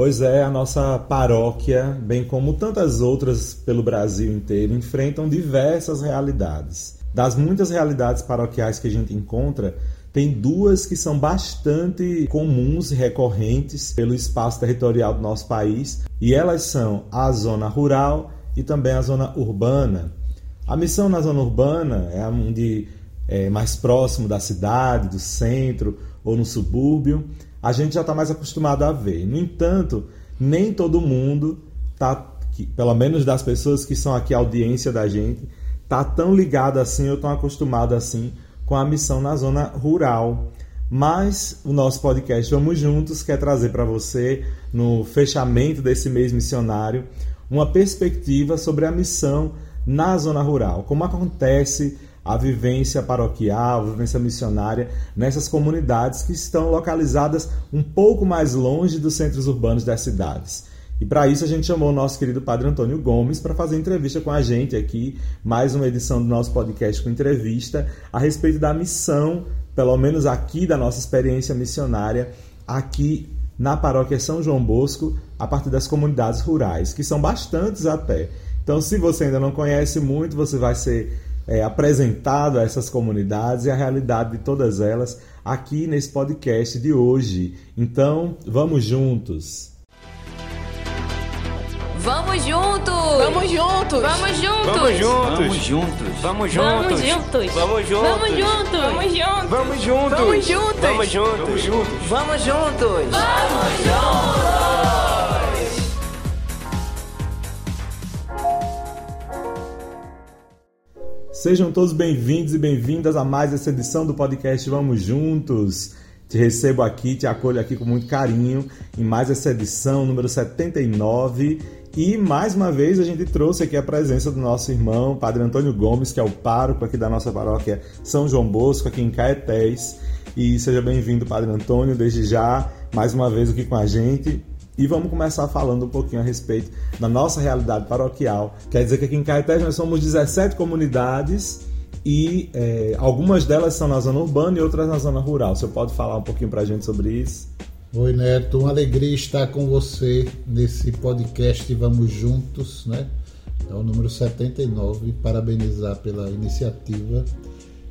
Pois é, a nossa paróquia, bem como tantas outras pelo Brasil inteiro, enfrentam diversas realidades. Das muitas realidades paroquiais que a gente encontra, tem duas que são bastante comuns e recorrentes pelo espaço territorial do nosso país, e elas são a zona rural e também a zona urbana. A missão na zona urbana é onde é mais próximo da cidade, do centro ou no subúrbio, a gente já está mais acostumado a ver. No entanto, nem todo mundo está, pelo menos das pessoas que são aqui audiência da gente, está tão ligado assim ou tão acostumado assim com a missão na zona rural. Mas o nosso podcast Vamos Juntos quer trazer para você, no fechamento desse mês missionário, uma perspectiva sobre a missão na zona rural, como acontece a vivência paroquial, a vivência missionária nessas comunidades que estão localizadas um pouco mais longe dos centros urbanos das cidades. E para isso a gente chamou o nosso querido Padre Antônio Gomes para fazer entrevista com a gente aqui, mais uma edição do nosso podcast com entrevista a respeito da missão, pelo menos aqui da nossa experiência missionária aqui na paróquia São João Bosco, a partir das comunidades rurais, que são bastantes até. Então, se você ainda não conhece muito, você vai ser é, apresentado a essas comunidades e a realidade de todas elas aqui nesse podcast de hoje. Então, vamos juntos! Vamos juntos! Vamos juntos! Vamos juntos! Vamos juntos! Vamos juntos! Vamos juntos! Vamos juntos! Vamos juntos! Vamos juntos! Vamos juntos! Vamos juntos! Vamos juntos! Vamos juntos! Vamos juntos! Sejam todos bem-vindos e bem-vindas a mais essa edição do podcast Vamos Juntos. Te recebo aqui, te acolho aqui com muito carinho em mais essa edição número 79. E mais uma vez a gente trouxe aqui a presença do nosso irmão, Padre Antônio Gomes, que é o pároco aqui da nossa paróquia São João Bosco, aqui em Caetés. E seja bem-vindo, Padre Antônio, desde já, mais uma vez aqui com a gente. E vamos começar falando um pouquinho a respeito da nossa realidade paroquial. Quer dizer que aqui em Caetés nós somos 17 comunidades e é, algumas delas são na zona urbana e outras na zona rural. Você pode falar um pouquinho para a gente sobre isso? Oi Neto, uma alegria estar com você nesse podcast Vamos Juntos, né? É o número 79, parabenizar pela iniciativa.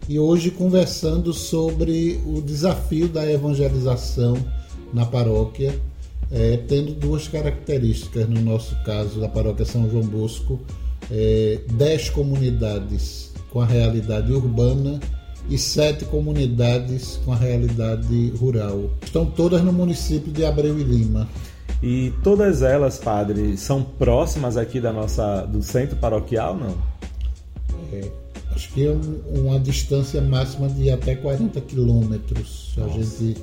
E hoje conversando sobre o desafio da evangelização na paróquia, é, tendo duas características, no nosso caso, da paróquia São João Bosco, é, dez comunidades com a realidade urbana e sete comunidades com a realidade rural. Estão todas no município de Abreu e Lima. E todas elas, padre, são próximas aqui da nossa do centro paroquial, não? É, acho que é um, uma distância máxima de até 40 quilômetros a gente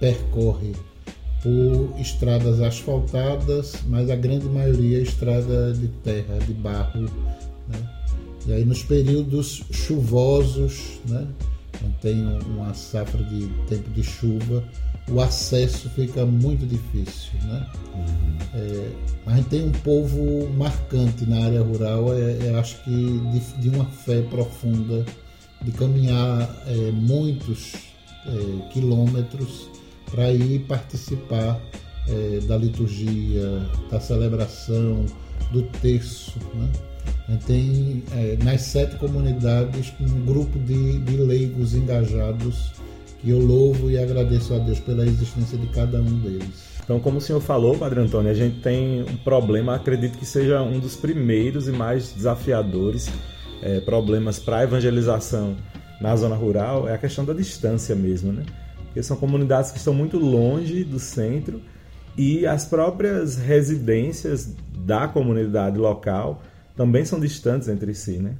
percorre por estradas asfaltadas, mas a grande maioria é estrada de terra, de barro. Né? E aí nos períodos chuvosos, né? quando tem uma safra de tempo de chuva, o acesso fica muito difícil. Né? Uhum. É, a gente tem um povo marcante na área rural, é, é acho que de, de, uma fé profunda, de caminhar é, muitos é, quilômetros para ir participar é, da liturgia, da celebração, do terço. Né? Tem é, nas sete comunidades um grupo de, de leigos engajados que eu louvo e agradeço a Deus pela existência de cada um deles. Então, como o senhor falou, Padre Antônio, a gente tem um problema, acredito que seja um dos primeiros e mais desafiadores é, problemas para a evangelização na zona rural, é a questão da distância mesmo, né? Porque são comunidades que estão muito longe do centro e as próprias residências da comunidade local também são distantes entre si, né?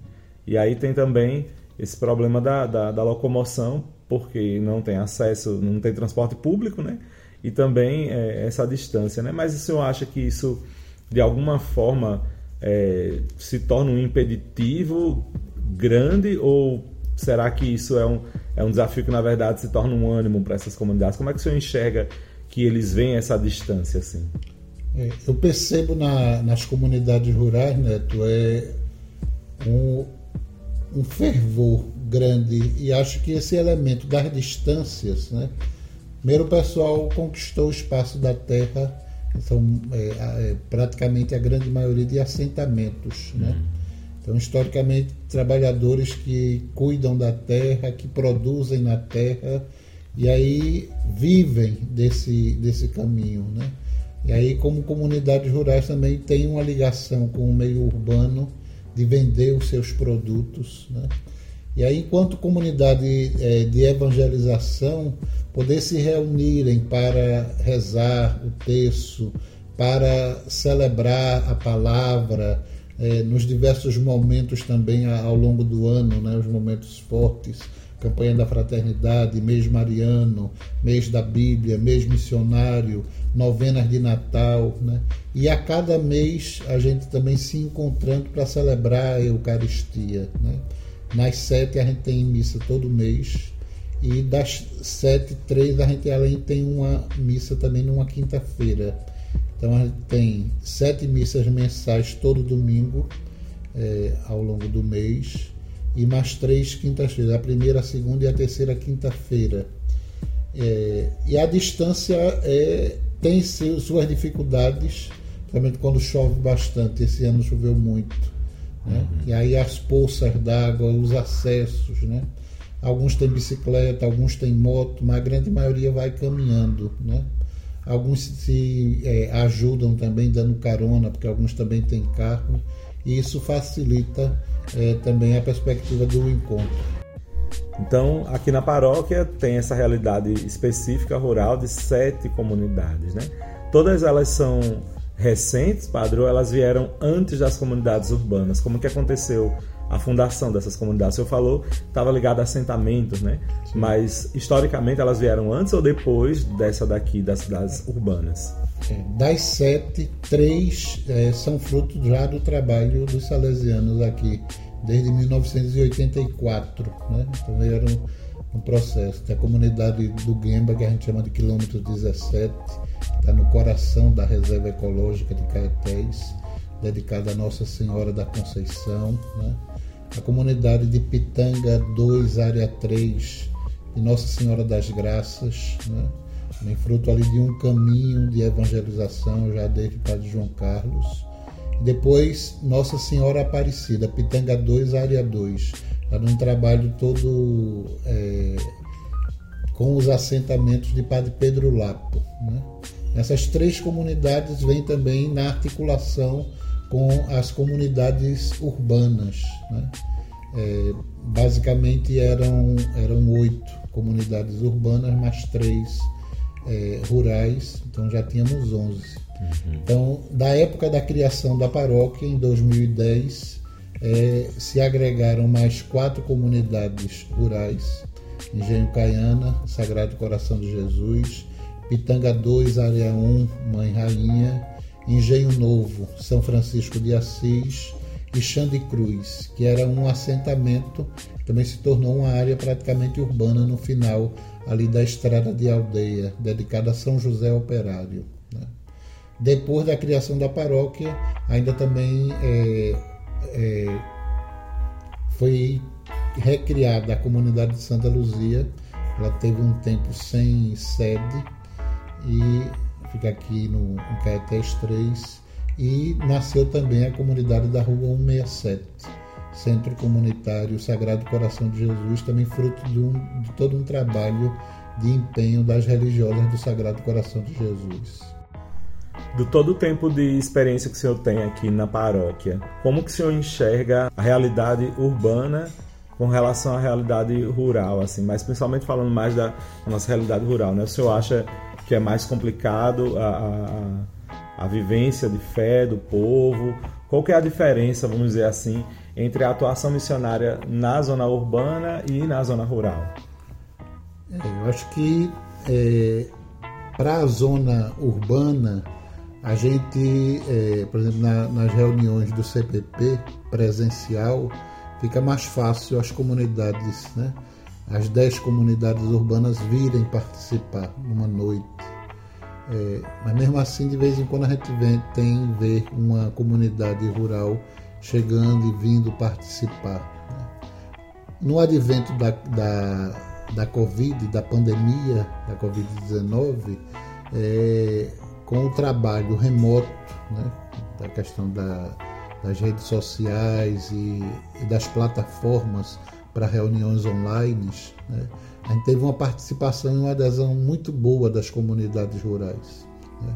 E aí tem também esse problema da, da, da locomoção, porque não tem acesso, não tem transporte público, né? E também é, essa distância, né? Mas o senhor acha que isso, de alguma forma, é, se torna um impeditivo grande ou será que isso é um, é um desafio que, na verdade, se torna um ânimo para essas comunidades? Como é que o senhor enxerga que eles veem essa distância assim? É, eu percebo na, nas comunidades rurais, Neto, é um, um fervor grande e acho que esse elemento das distâncias, né? Primeiro o pessoal conquistou o espaço da terra são é, é, praticamente a grande maioria de assentamentos. Né? Uhum. Então, historicamente, trabalhadores que cuidam da terra, que produzem na terra e aí vivem desse, desse caminho. Né? E aí, como comunidades rurais, também tem uma ligação com o meio urbano de vender os seus produtos. Né? E aí, enquanto comunidade é, de evangelização, poder se reunirem para rezar o texto, para celebrar a palavra, é, nos diversos momentos também ao longo do ano, né, os momentos fortes, campanha da fraternidade, mês mariano, mês da Bíblia, mês missionário, novenas de Natal, né? E a cada mês a gente também se encontrando para celebrar a Eucaristia, né? Nas sete a gente tem missa todo mês e das sete, três a gente além tem uma missa também numa quinta-feira. Então a gente tem sete missas mensais todo domingo é, ao longo do mês e mais três quintas-feiras, a primeira, a segunda e a terceira quinta-feira. É, e a distância é, tem suas dificuldades, principalmente quando chove bastante. Esse ano choveu muito. Né? Uhum. E aí as poças d'água, os acessos, né? Alguns têm bicicleta, alguns têm moto, mas a grande maioria vai caminhando, né? Alguns se é, ajudam também dando carona, porque alguns também têm carro, e isso facilita é, também a perspectiva do encontro. Então, aqui na paróquia tem essa realidade específica rural de sete comunidades, né? Todas elas são recentes, padre, ou elas vieram antes das comunidades urbanas? Como que aconteceu a fundação dessas comunidades? O senhor falou estava ligado a assentamentos, né? Sim. Mas historicamente elas vieram antes ou depois dessa daqui, das cidades urbanas? É, das sete, três é, são fruto já do trabalho dos salesianos aqui, desde 1984. Né? Então era um, um processo. Tem a comunidade do Guemba, que a gente chama de quilômetro 17, está no coração da reserva ecológica de Caetés, dedicada a Nossa Senhora da Conceição. Né? A comunidade de Pitanga 2, área 3, de Nossa Senhora das Graças. Né? também fruto ali de um caminho de evangelização já desde o Padre João Carlos. Depois, Nossa Senhora Aparecida, Pitanga 2, área 2, está num trabalho todo é, com os assentamentos de Padre Pedro Lapo. Né? Essas três comunidades vêm também na articulação com as comunidades urbanas. Né? É, basicamente eram, eram oito comunidades urbanas, mais três é, rurais, então já tínhamos 11. Uhum. Então, da época da criação da paróquia, em 2010, é, se agregaram mais quatro comunidades rurais: Engenho Caiana, Sagrado Coração de Jesus, Pitanga 2, Área 1, Mãe Rainha, Engenho Novo, São Francisco de Assis e Xande Cruz, que era um assentamento, também se tornou uma área praticamente urbana no final ali da estrada de aldeia, dedicada a São José Operário. Né? Depois da criação da paróquia, ainda também é, é, foi recriada a comunidade de Santa Luzia. Ela teve um tempo sem sede e fica aqui no, no Caetés 3 e nasceu também a comunidade da Rua 167 Centro Comunitário Sagrado Coração de Jesus, também fruto de, um, de todo um trabalho de empenho das religiosas do Sagrado Coração de Jesus. Do todo o tempo de experiência que o senhor tem aqui na paróquia, como que o senhor enxerga a realidade urbana com relação à realidade rural, assim, mas principalmente falando mais da nossa realidade rural, né? O senhor acha que é mais complicado a, a, a vivência de fé do povo? Qual que é a diferença, vamos dizer assim, entre a atuação missionária na zona urbana e na zona rural? É, eu acho que é, para a zona urbana, a gente, é, por exemplo, na, nas reuniões do CPP presencial, fica mais fácil as comunidades, né? as dez comunidades urbanas virem participar numa noite. É, mas mesmo assim, de vez em quando a gente vem, tem ver uma comunidade rural chegando e vindo participar. Né? No advento da, da, da Covid, da pandemia da Covid-19, é, com o trabalho remoto, né, da questão da, das redes sociais e, e das plataformas para reuniões online, né, a gente teve uma participação e uma adesão muito boa das comunidades rurais. Né,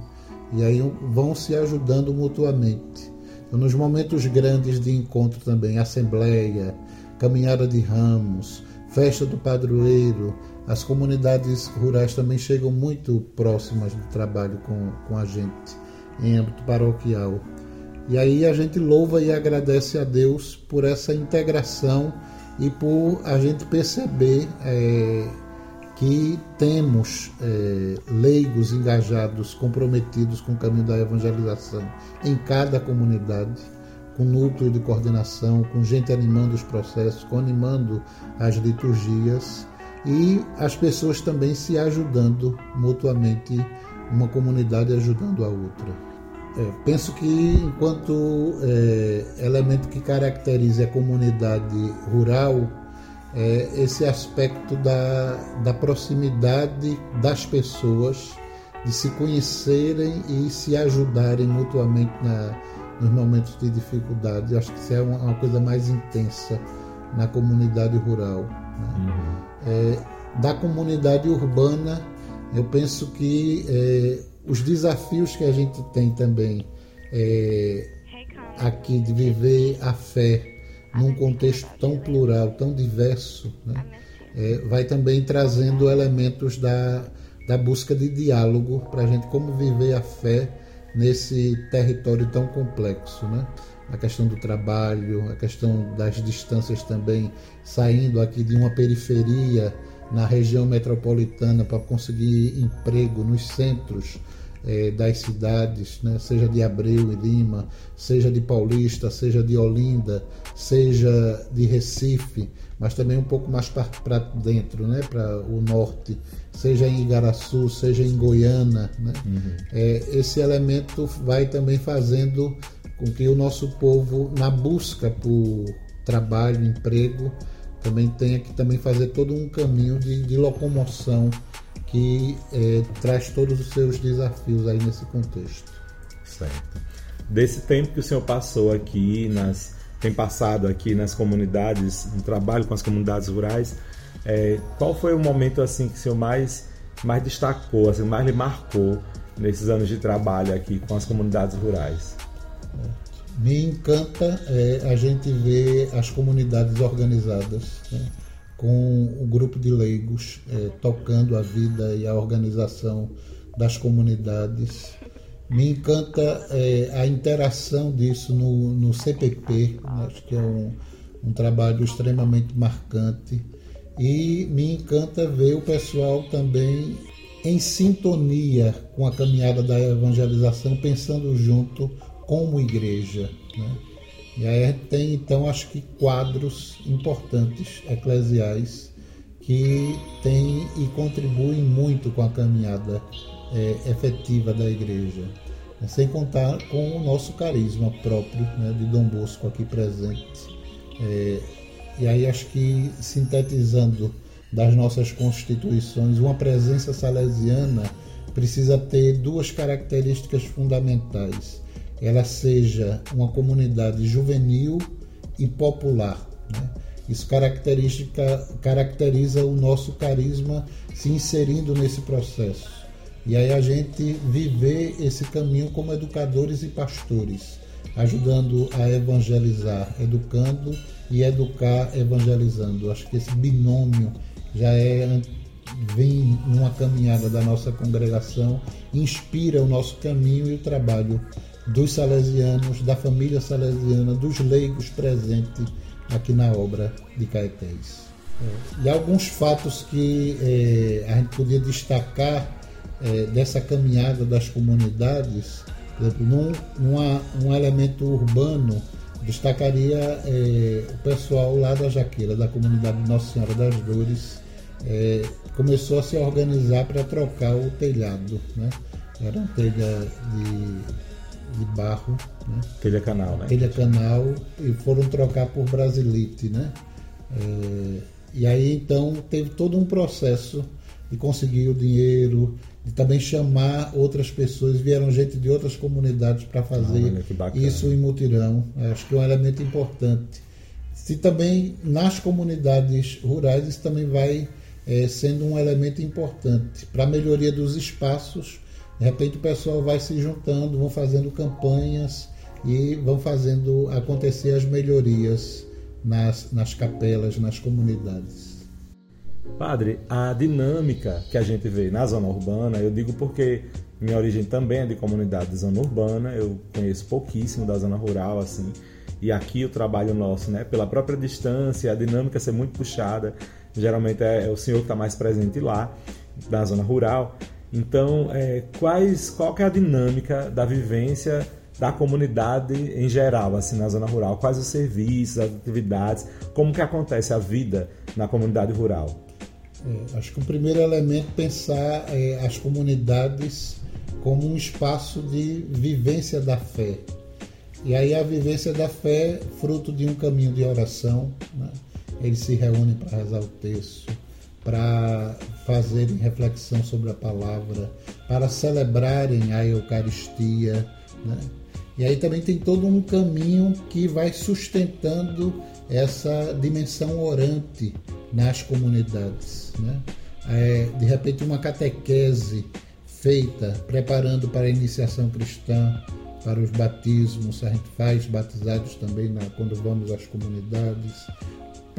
e aí vão se ajudando mutuamente. Então, nos momentos grandes de encontro também, assembleia, caminhada de ramos, festa do padroeiro, as comunidades rurais também chegam muito próximas do trabalho com, com a gente em âmbito paroquial. E aí a gente louva e agradece a Deus por essa integração e por a gente perceber é, que temos é, leigos engajados, comprometidos com o caminho da evangelização em cada comunidade, com núcleo de coordenação, com gente animando os processos, com animando as liturgias e as pessoas também se ajudando mutuamente, uma comunidade ajudando a outra. É, penso que enquanto é, elemento que caracteriza a comunidade rural, é, esse aspecto da, da proximidade das pessoas, de se conhecerem e se ajudarem mutuamente na, nos momentos de dificuldade. Eu acho que isso é uma, uma coisa mais intensa na comunidade rural. Né? Uhum. É, da comunidade urbana, eu penso que é, os desafios que a gente tem também é, aqui de viver a fé num contexto tão plural, tão diverso, né? é, vai também trazendo elementos da, da busca de diálogo para a gente como viver a fé nesse território tão complexo, né? A questão do trabalho, a questão das distâncias também, saindo aqui de uma periferia na região metropolitana para conseguir emprego nos centros é, das cidades, né? seja de Abreu e Lima, seja de Paulista, seja de Olinda, seja de Recife, mas também um pouco mais para dentro, né? para o norte, seja em Igaraçu, seja em Goiânia. Né? Uhum. É, esse elemento vai também fazendo com que o nosso povo, na busca por trabalho, emprego, também tenha que também fazer todo um caminho de, de locomoção que é, traz todos os seus desafios aí nesse contexto. Certo. Desse tempo que o senhor passou aqui, nas, tem passado aqui nas comunidades, no trabalho com as comunidades rurais, é, qual foi o momento assim que o senhor mais, mais destacou, assim, mais lhe marcou nesses anos de trabalho aqui com as comunidades rurais? Me encanta é, a gente ver as comunidades organizadas. Né? Com o grupo de leigos é, tocando a vida e a organização das comunidades. Me encanta é, a interação disso no, no CPP, acho que é um, um trabalho extremamente marcante. E me encanta ver o pessoal também em sintonia com a caminhada da evangelização, pensando junto como igreja. Né? E aí tem, então, acho que quadros importantes eclesiais que têm e contribuem muito com a caminhada é, efetiva da igreja. Sem contar com o nosso carisma próprio né, de Dom Bosco aqui presente. É, e aí acho que sintetizando das nossas constituições, uma presença salesiana precisa ter duas características fundamentais ela seja uma comunidade juvenil e popular. Né? Isso caracteriza o nosso carisma se inserindo nesse processo. E aí a gente viver esse caminho como educadores e pastores, ajudando a evangelizar, educando e educar evangelizando. Acho que esse binômio já é vem numa caminhada da nossa congregação, inspira o nosso caminho e o trabalho dos salesianos, da família salesiana, dos leigos presentes aqui na obra de Caetés. E alguns fatos que é, a gente podia destacar é, dessa caminhada das comunidades, por exemplo, num, numa, um elemento urbano, destacaria é, o pessoal lá da Jaqueira, da comunidade Nossa Senhora das Dores, começou a se organizar para trocar o telhado. Né? Era uma telha de de barro. Né? Telha canal, né? Telha canal e foram trocar por brasilite, né? É, e aí então teve todo um processo de conseguir o dinheiro, de também chamar outras pessoas, vieram gente de outras comunidades para fazer Olha, isso em mutirão. Acho que é um elemento importante. Se também nas comunidades rurais isso também vai é, sendo um elemento importante para a melhoria dos espaços. De repente o pessoal vai se juntando, vão fazendo campanhas e vão fazendo acontecer as melhorias nas, nas capelas, nas comunidades. Padre, a dinâmica que a gente vê na zona urbana, eu digo porque minha origem também é de comunidade de zona urbana, eu conheço pouquíssimo da zona rural, assim, e aqui o trabalho nosso, né, pela própria distância, a dinâmica ser muito puxada, geralmente é, é o senhor que está mais presente lá, na zona rural. Então, é, quais, qual que é a dinâmica da vivência da comunidade em geral, assim, na zona rural? Quais os serviços, as atividades, como que acontece a vida na comunidade rural? É, acho que o primeiro elemento é pensar é, as comunidades como um espaço de vivência da fé. E aí a vivência da fé, fruto de um caminho de oração, né? eles se reúnem para rezar o texto, para fazerem reflexão sobre a palavra, para celebrarem a Eucaristia. Né? E aí também tem todo um caminho que vai sustentando essa dimensão orante nas comunidades. Né? É, de repente, uma catequese feita preparando para a iniciação cristã, para os batismos, a gente faz batizados também na, quando vamos às comunidades,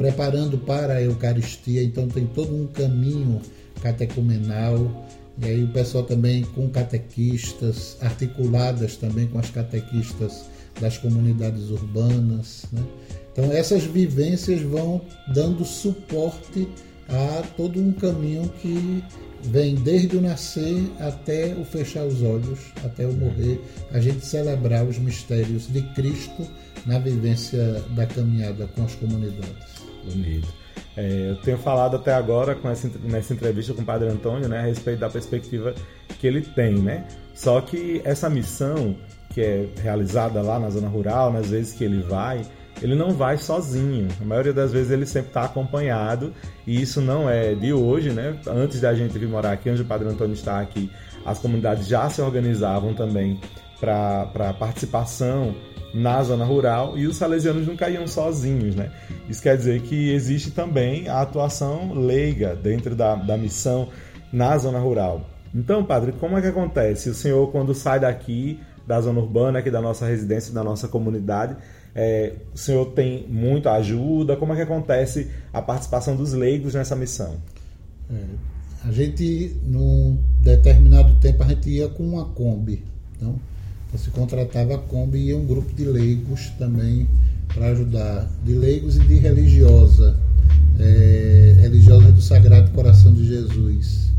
preparando para a Eucaristia, então tem todo um caminho catecumenal, e aí o pessoal também com catequistas, articuladas também com as catequistas das comunidades urbanas. Né? Então essas vivências vão dando suporte a todo um caminho que vem desde o nascer até o fechar os olhos, até o morrer, a gente celebrar os mistérios de Cristo na vivência da caminhada com as comunidades. Bonito. É, eu tenho falado até agora com essa, nessa entrevista com o Padre Antônio né, a respeito da perspectiva que ele tem, né? Só que essa missão que é realizada lá na zona rural, nas vezes que ele vai, ele não vai sozinho. A maioria das vezes ele sempre está acompanhado e isso não é de hoje, né? Antes da gente vir morar aqui, onde o Padre Antônio está aqui, as comunidades já se organizavam também para participação na zona rural e os salesianos não caíam sozinhos, né? Isso quer dizer que existe também a atuação leiga dentro da, da missão na zona rural. Então, padre, como é que acontece? O senhor, quando sai daqui, da zona urbana, aqui da nossa residência, da nossa comunidade, é, o senhor tem muita ajuda? Como é que acontece a participação dos leigos nessa missão? É, a gente, num determinado tempo, a gente ia com uma Kombi. Então, então se contratava a Kombi e um grupo de leigos também para ajudar, de leigos e de religiosa, é, religiosa do Sagrado Coração de Jesus.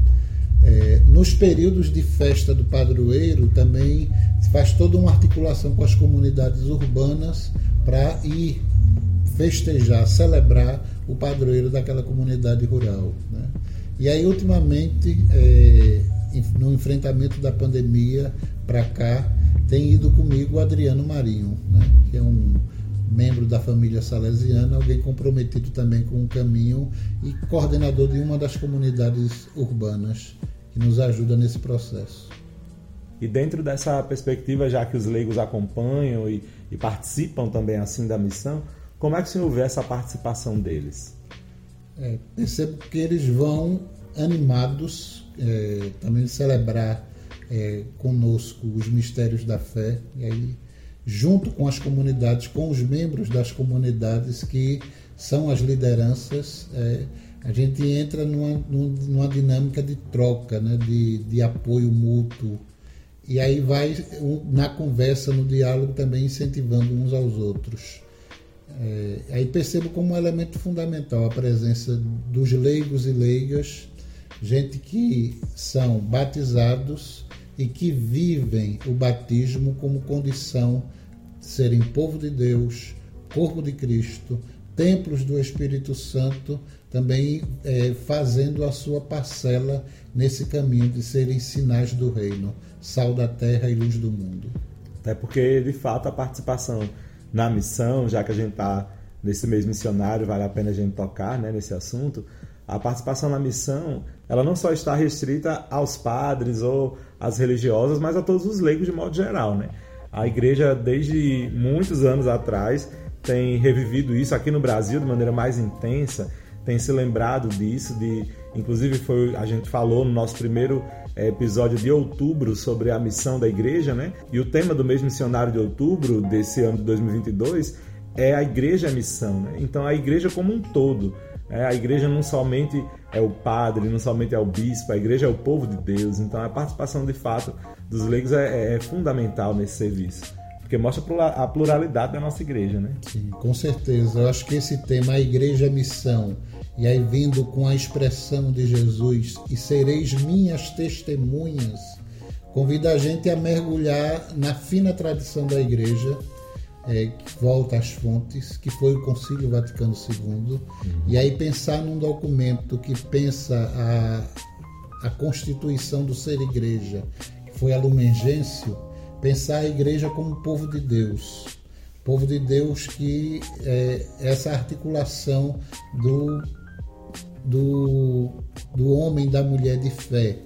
É, nos períodos de festa do padroeiro também faz toda uma articulação com as comunidades urbanas para ir festejar, celebrar o padroeiro daquela comunidade rural. Né? E aí, ultimamente, é, no enfrentamento da pandemia para cá, tem ido comigo o Adriano Marinho, né? que é um membro da família salesiana, alguém comprometido também com o caminho e coordenador de uma das comunidades urbanas que nos ajuda nesse processo. E dentro dessa perspectiva, já que os leigos acompanham e, e participam também assim da missão, como é que o senhor vê essa participação deles? É, percebo que eles vão animados é, também celebrar é, conosco os mistérios da fé, e aí, junto com as comunidades, com os membros das comunidades que são as lideranças, é, a gente entra numa, numa dinâmica de troca, né, de, de apoio mútuo. E aí vai na conversa, no diálogo também incentivando uns aos outros. É, aí percebo como um elemento fundamental a presença dos leigos e leigas, gente que são batizados e que vivem o batismo como condição de serem povo de Deus, corpo de Cristo, templos do Espírito Santo, também é, fazendo a sua parcela nesse caminho de serem sinais do reino, sal da terra e luz do mundo. Até porque, de fato, a participação na missão, já que a gente está nesse mês missionário, vale a pena a gente tocar né, nesse assunto, a participação na missão, ela não só está restrita aos padres ou às religiosas, mas a todos os leigos de modo geral, né? A igreja, desde muitos anos atrás, tem revivido isso aqui no Brasil de maneira mais intensa, tem se lembrado disso, de inclusive foi a gente falou no nosso primeiro eh, episódio de outubro sobre a missão da igreja, né? E o tema do mês missionário de outubro desse ano de 2022 é a igreja é missão, né? Então a igreja como um todo, né? a igreja não somente é o padre, não somente é o bispo, a igreja é o povo de Deus. Então a participação de fato dos leigos é, é, é fundamental nesse serviço porque mostra a pluralidade da nossa igreja, né? Sim, com certeza. Eu acho que esse tema, a igreja é missão, e aí vindo com a expressão de Jesus, e sereis minhas testemunhas, convida a gente a mergulhar na fina tradição da igreja, é, que volta às fontes, que foi o Concílio Vaticano II, uhum. e aí pensar num documento que pensa a, a constituição do ser igreja, que foi a Lumen Gentium, pensar a igreja como povo de Deus. Povo de Deus que é essa articulação do, do, do homem da mulher de fé,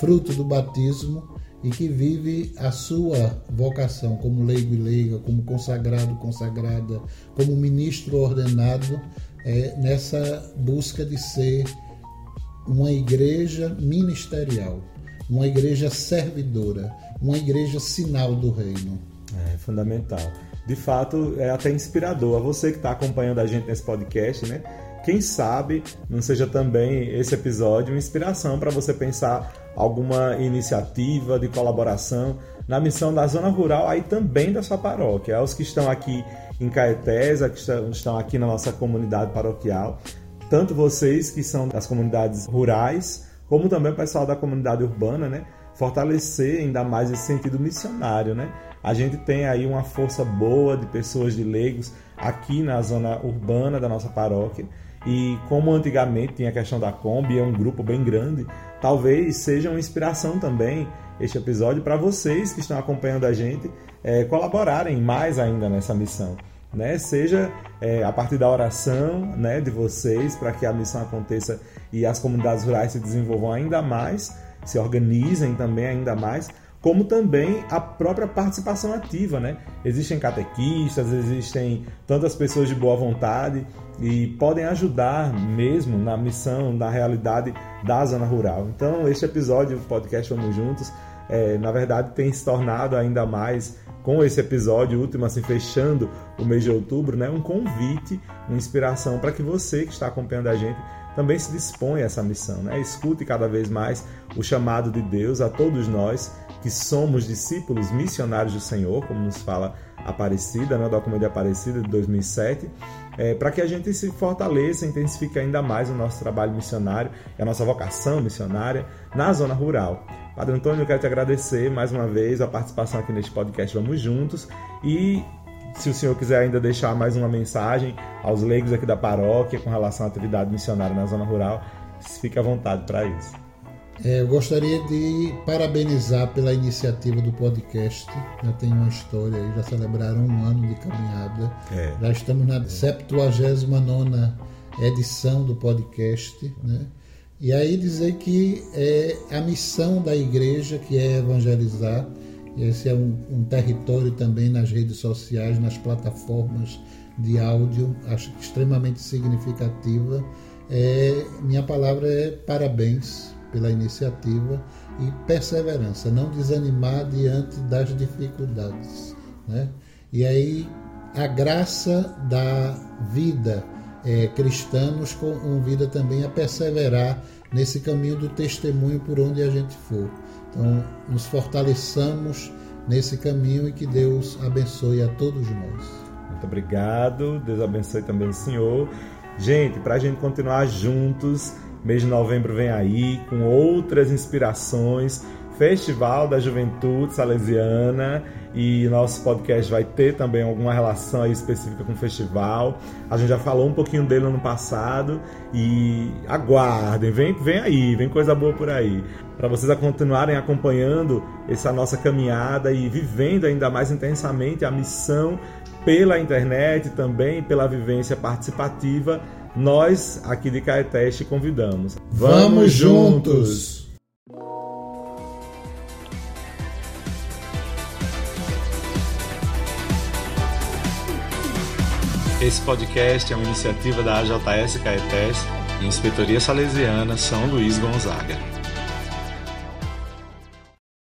fruto do batismo e que vive a sua vocação como leigo e leiga, como consagrado, consagrada, como ministro ordenado, é, nessa busca de ser uma igreja ministerial, uma igreja servidora, uma igreja sinal do reino. É fundamental. De fato, é até inspirador. A você que está acompanhando a gente nesse podcast, né? Quem sabe não seja também esse episódio uma inspiração para você pensar alguma iniciativa de colaboração na missão da zona rural aí também da sua paróquia. Aos que estão aqui em Caetés, que estão aqui na nossa comunidade paroquial, tanto vocês que são das comunidades rurais, como também o pessoal da comunidade urbana, né? fortalecer ainda mais esse sentido missionário, né? A gente tem aí uma força boa de pessoas de leigos aqui na zona urbana da nossa paróquia. E como antigamente tinha a questão da Kombi, é um grupo bem grande, talvez seja uma inspiração também este episódio para vocês que estão acompanhando a gente é, colaborarem mais ainda nessa missão. Né? Seja é, a partir da oração né, de vocês para que a missão aconteça e as comunidades rurais se desenvolvam ainda mais, se organizem também ainda mais, como também a própria participação ativa, né? Existem catequistas, existem tantas pessoas de boa vontade e podem ajudar mesmo na missão, na realidade da zona rural. Então, este episódio do podcast Vamos Juntos, é, na verdade, tem se tornado ainda mais com esse episódio último, assim, fechando o mês de outubro, né? Um convite, uma inspiração para que você que está acompanhando a gente também se dispõe a essa missão. Né? Escute cada vez mais o chamado de Deus a todos nós que somos discípulos missionários do Senhor, como nos fala Aparecida, né, documento de Aparecida de 2007, é, para que a gente se fortaleça, intensifique ainda mais o nosso trabalho missionário e a nossa vocação missionária na zona rural. Padre Antônio, eu quero te agradecer mais uma vez a participação aqui neste podcast Vamos Juntos e se o senhor quiser ainda deixar mais uma mensagem aos leigos aqui da paróquia com relação à atividade missionária na zona rural, fique à vontade para isso. É, eu gostaria de parabenizar pela iniciativa do podcast. Já tem uma história aí, já celebraram um ano de caminhada. É. Já estamos na 79 edição do podcast. Né? E aí dizer que é a missão da igreja, que é evangelizar, esse é um, um território também nas redes sociais, nas plataformas de áudio, acho extremamente significativa. É, minha palavra é parabéns pela iniciativa e perseverança, não desanimar diante das dificuldades. Né? E aí a graça da vida é, cristã nos convida também a perseverar nesse caminho do testemunho por onde a gente for. Então, nos fortaleçamos nesse caminho e que Deus abençoe a todos nós. Muito obrigado, Deus abençoe também o Senhor. Gente, para a gente continuar juntos, mês de novembro vem aí com outras inspirações. Festival da Juventude Salesiana e nosso podcast vai ter também alguma relação específica com o festival. A gente já falou um pouquinho dele no ano passado e aguardem, vem, vem aí, vem coisa boa por aí. Para vocês continuarem acompanhando essa nossa caminhada e vivendo ainda mais intensamente a missão pela internet também pela vivência participativa nós aqui de Caetés te convidamos. Vamos juntos! Esse podcast é uma iniciativa da AJS Caetés e Inspetoria Salesiana São Luís Gonzaga.